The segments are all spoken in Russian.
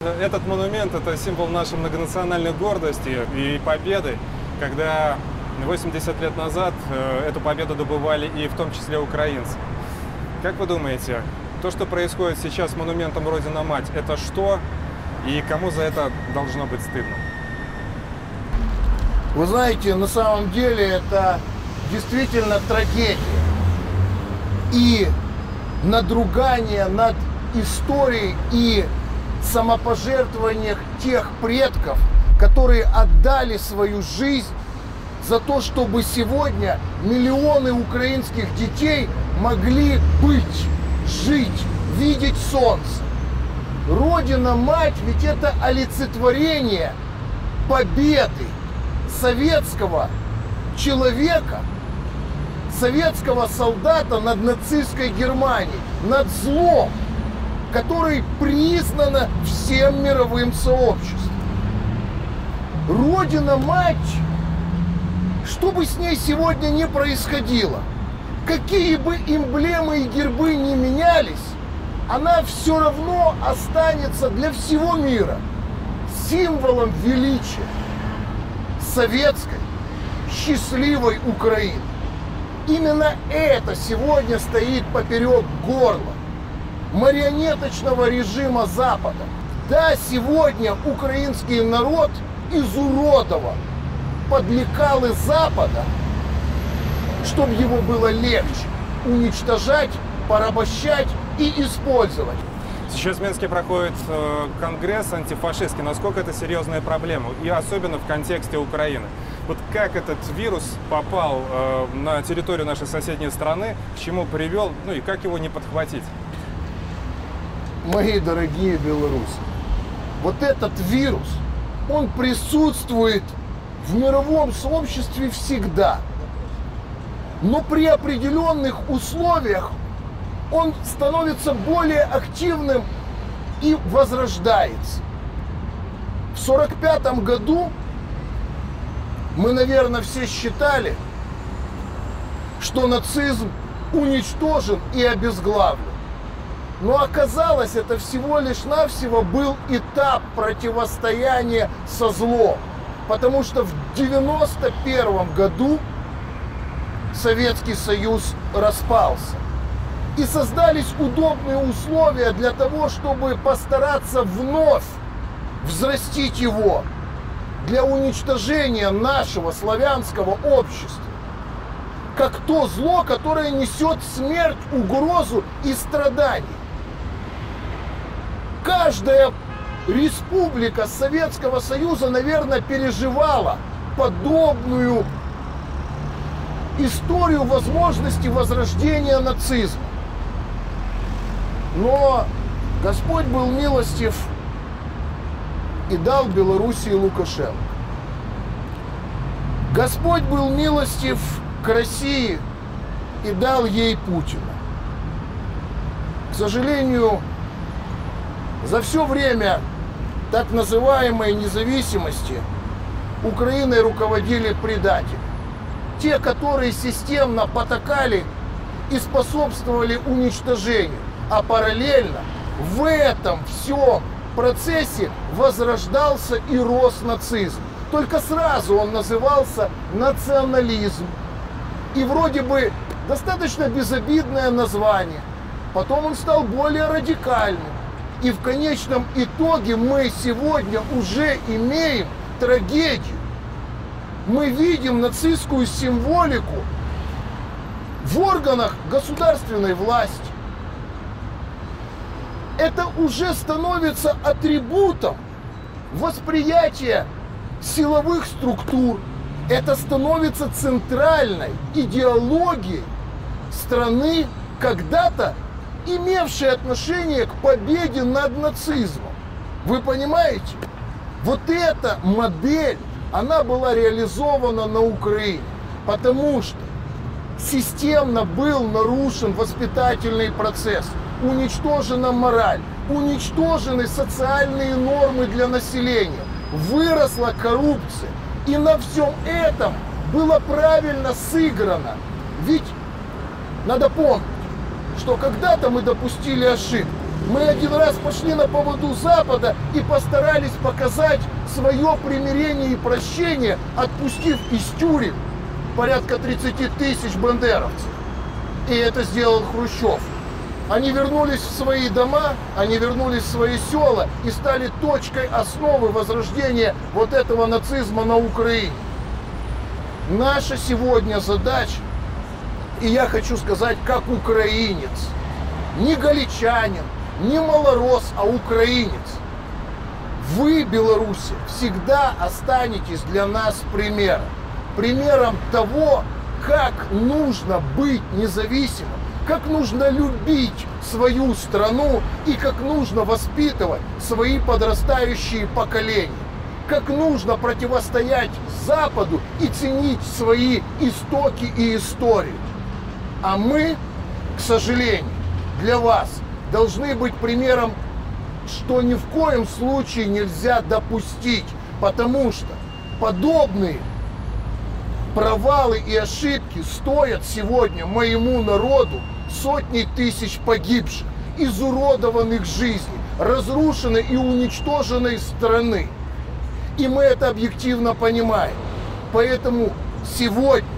Этот монумент – это символ нашей многонациональной гордости и победы, когда 80 лет назад э, эту победу добывали и в том числе украинцы. Как вы думаете, то, что происходит сейчас с монументом Родина-Мать, это что и кому за это должно быть стыдно? Вы знаете, на самом деле это действительно трагедия. И надругание над историей и самопожертвованиях тех предков, которые отдали свою жизнь за то, чтобы сегодня миллионы украинских детей могли быть, жить, видеть солнце. Родина-мать ведь это олицетворение победы советского человека, советского солдата над нацистской Германией, над злом, который признана всем мировым сообществом. Родина-мать, что бы с ней сегодня не происходило, какие бы эмблемы и гербы не менялись, она все равно останется для всего мира символом величия советской счастливой Украины. Именно это сегодня стоит поперек горла марионеточного режима Запада. Да, сегодня украинский народ изуродован под лекалы Запада, чтобы его было легче уничтожать, порабощать и использовать. Сейчас в Минске проходит э, конгресс антифашистский. Насколько это серьезная проблема? И особенно в контексте Украины. Вот как этот вирус попал э, на территорию нашей соседней страны, к чему привел, ну и как его не подхватить? Мои дорогие белорусы, вот этот вирус, он присутствует в мировом сообществе всегда. Но при определенных условиях он становится более активным и возрождается. В 1945 году мы, наверное, все считали, что нацизм уничтожен и обезглавлен. Но оказалось, это всего лишь навсего был этап противостояния со злом. Потому что в 1991 году Советский Союз распался и создались удобные условия для того, чтобы постараться вновь взрастить его для уничтожения нашего славянского общества как то зло, которое несет смерть, угрозу и страдания. Каждая республика Советского Союза, наверное, переживала подобную историю возможности возрождения нацизма. Но Господь был милостив и дал Белоруссии Лукашенко. Господь был милостив к России и дал ей Путина. К сожалению, за все время так называемой независимости Украиной руководили предатели. Те, которые системно потакали и способствовали уничтожению а параллельно в этом всем процессе возрождался и рос нацизм. Только сразу он назывался национализм. И вроде бы достаточно безобидное название. Потом он стал более радикальным. И в конечном итоге мы сегодня уже имеем трагедию. Мы видим нацистскую символику в органах государственной власти это уже становится атрибутом восприятия силовых структур. Это становится центральной идеологией страны, когда-то имевшей отношение к победе над нацизмом. Вы понимаете? Вот эта модель, она была реализована на Украине, потому что системно был нарушен воспитательный процесс уничтожена мораль, уничтожены социальные нормы для населения, выросла коррупция. И на всем этом было правильно сыграно. Ведь надо помнить, что когда-то мы допустили ошибку. Мы один раз пошли на поводу Запада и постарались показать свое примирение и прощение, отпустив из тюрем порядка 30 тысяч бандеровцев. И это сделал Хрущев. Они вернулись в свои дома, они вернулись в свои села и стали точкой основы возрождения вот этого нацизма на Украине. Наша сегодня задача, и я хочу сказать, как украинец, не галичанин, не малорос, а украинец. Вы, Беларуси, всегда останетесь для нас примером. Примером того, как нужно быть независимым, как нужно любить свою страну и как нужно воспитывать свои подрастающие поколения, как нужно противостоять Западу и ценить свои истоки и историю. А мы, к сожалению, для вас должны быть примером, что ни в коем случае нельзя допустить, потому что подобные провалы и ошибки стоят сегодня моему народу сотни тысяч погибших, изуродованных жизней, разрушенной и уничтоженной страны. И мы это объективно понимаем. Поэтому сегодня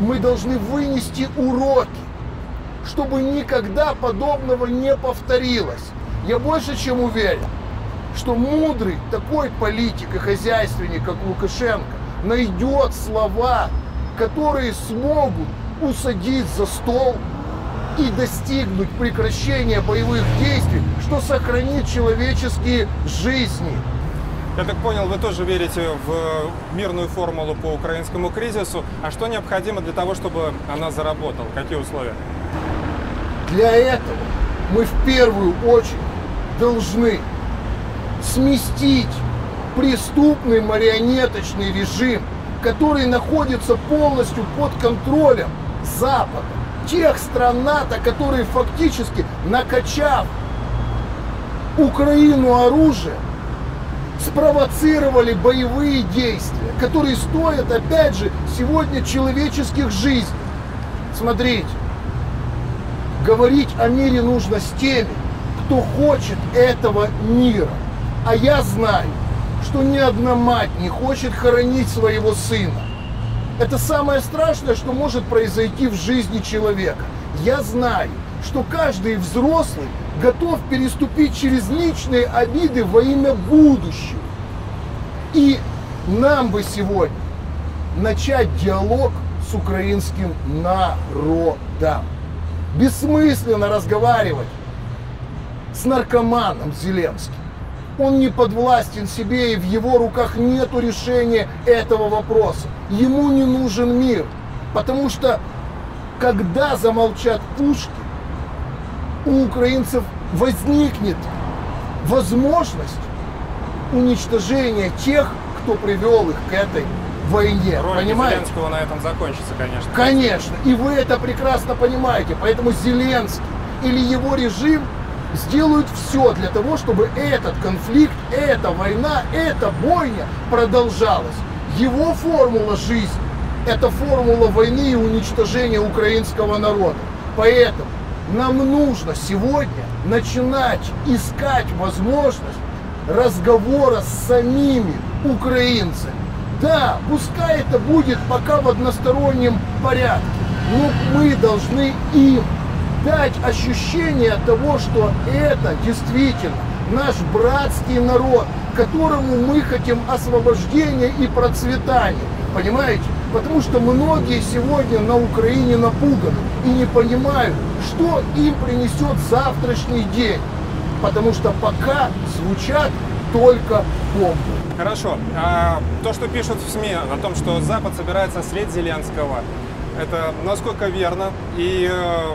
мы должны вынести уроки, чтобы никогда подобного не повторилось. Я больше чем уверен, что мудрый такой политик и хозяйственник, как Лукашенко, найдет слова, которые смогут усадить за стол и достигнуть прекращения боевых действий, что сохранит человеческие жизни. Я так понял, вы тоже верите в мирную формулу по украинскому кризису. А что необходимо для того, чтобы она заработала? Какие условия? Для этого мы в первую очередь должны сместить преступный марионеточный режим, который находится полностью под контролем Запада, тех стран НАТО, которые фактически накачав Украину оружие, спровоцировали боевые действия, которые стоят, опять же, сегодня человеческих жизней. Смотрите, говорить о мире нужно с теми, кто хочет этого мира. А я знаю, что ни одна мать не хочет хоронить своего сына. Это самое страшное, что может произойти в жизни человека. Я знаю, что каждый взрослый готов переступить через личные обиды во имя будущего. И нам бы сегодня начать диалог с украинским народом. Бессмысленно разговаривать с наркоманом Зеленским. Он не подвластен себе, и в его руках нет решения этого вопроса. Ему не нужен мир. Потому что когда замолчат пушки, у украинцев возникнет возможность уничтожения тех, кто привел их к этой войне. Роль понимаете? Зеленского на этом закончится, конечно. Конечно. И вы это прекрасно понимаете. Поэтому Зеленский или его режим сделают все для того, чтобы этот конфликт, эта война, эта бойня продолжалась. Его формула жизни – это формула войны и уничтожения украинского народа. Поэтому нам нужно сегодня начинать искать возможность разговора с самими украинцами. Да, пускай это будет пока в одностороннем порядке, но мы должны им дать ощущение того, что это действительно наш братский народ, которому мы хотим освобождения и процветания. Понимаете? Потому что многие сегодня на Украине напуганы и не понимают, что им принесет завтрашний день. Потому что пока звучат только бомбы. Хорошо. А то, что пишут в СМИ о том, что Запад собирается след Зеленского, это насколько верно? И э,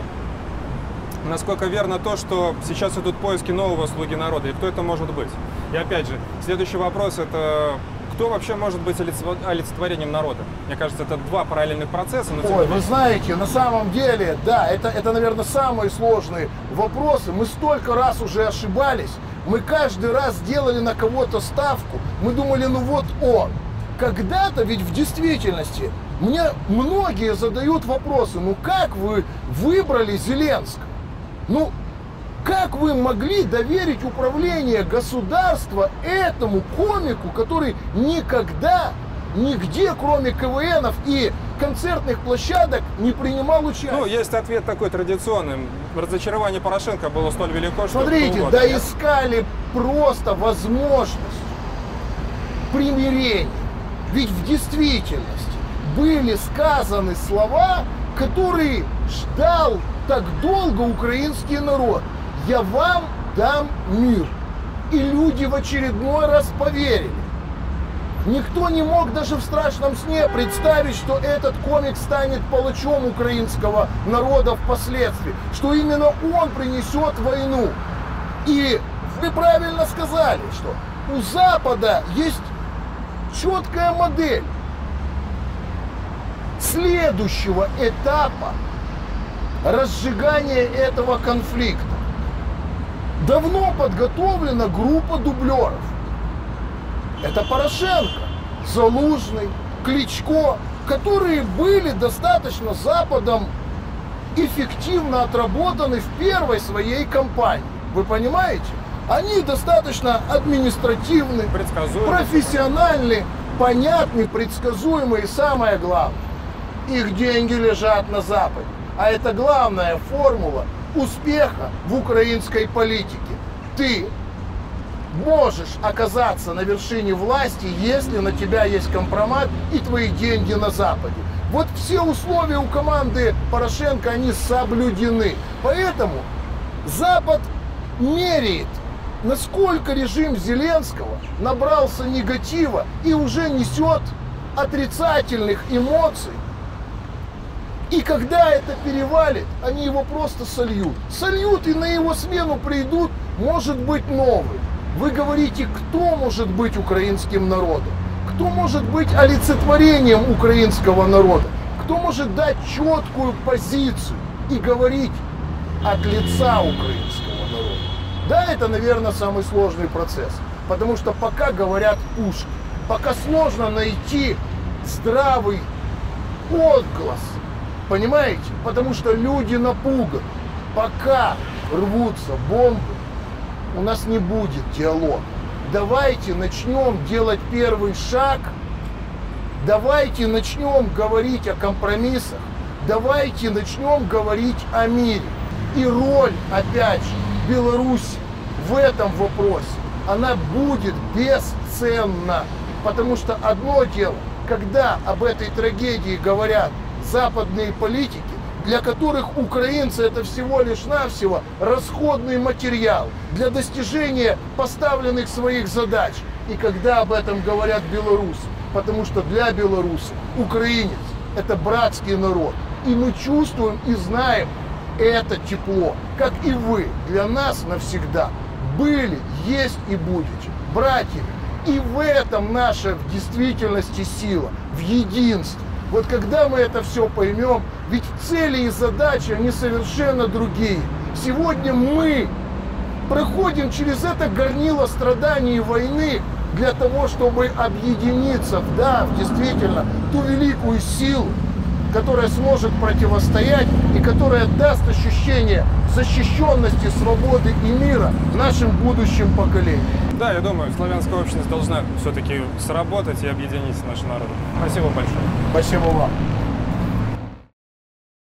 насколько верно то, что сейчас идут поиски нового слуги народа, и кто это может быть? И опять же, следующий вопрос это кто вообще может быть олицетворением народа? Мне кажется, это два параллельных процесса. Но Ой, вы знаете, на самом деле, да, это, это, наверное, самые сложные вопросы. Мы столько раз уже ошибались, мы каждый раз делали на кого-то ставку, мы думали, ну вот он. Когда-то ведь в действительности мне многие задают вопросы, ну как вы выбрали Зеленского? Ну, Как вы могли доверить управление государства этому комику, который никогда, нигде, кроме КВНов и концертных площадок, не принимал участие? Ну, есть ответ такой традиционный. Разочарование Порошенко было столь велико, что... Смотрите, ну, вот, да нет. искали просто возможность примирения. Ведь в действительности были сказаны слова, которые ждал так долго украинский народ. Я вам дам мир. И люди в очередной раз поверили. Никто не мог даже в страшном сне представить, что этот комик станет палачом украинского народа впоследствии, что именно он принесет войну. И вы правильно сказали, что у Запада есть четкая модель следующего этапа разжигания этого конфликта. Давно подготовлена группа дублеров. Это Порошенко, Залужный, Кличко, которые были достаточно Западом эффективно отработаны в первой своей кампании. Вы понимаете? Они достаточно административны, профессиональны, понятны, предсказуемы и самое главное, их деньги лежат на Западе. А это главная формула успеха в украинской политике. Ты можешь оказаться на вершине власти, если на тебя есть компромат и твои деньги на Западе. Вот все условия у команды Порошенко, они соблюдены. Поэтому Запад меряет, насколько режим Зеленского набрался негатива и уже несет отрицательных эмоций. И когда это перевалит, они его просто сольют. Сольют и на его смену придут, может быть, новый. Вы говорите, кто может быть украинским народом? Кто может быть олицетворением украинского народа? Кто может дать четкую позицию и говорить от лица украинского народа? Да, это, наверное, самый сложный процесс. Потому что пока говорят ушки, пока сложно найти здравый отглас, понимаете? Потому что люди напуганы. Пока рвутся бомбы, у нас не будет диалога. Давайте начнем делать первый шаг. Давайте начнем говорить о компромиссах. Давайте начнем говорить о мире. И роль, опять же, Беларуси в этом вопросе, она будет бесценна. Потому что одно дело, когда об этой трагедии говорят западные политики, для которых украинцы это всего лишь навсего расходный материал для достижения поставленных своих задач. И когда об этом говорят белорусы, потому что для белорусов украинец это братский народ. И мы чувствуем и знаем это тепло, как и вы, для нас навсегда были, есть и будете братьями. И в этом наша в действительности сила, в единстве. Вот когда мы это все поймем, ведь цели и задачи, они совершенно другие. Сегодня мы проходим через это горнило страданий и войны для того, чтобы объединиться, да, действительно, ту великую силу, которая сможет противостоять и которая даст ощущение защищенности, свободы и мира нашим будущим поколениям. Да, я думаю, славянская общность должна все-таки сработать и объединить наши народы. Спасибо большое. Спасибо вам.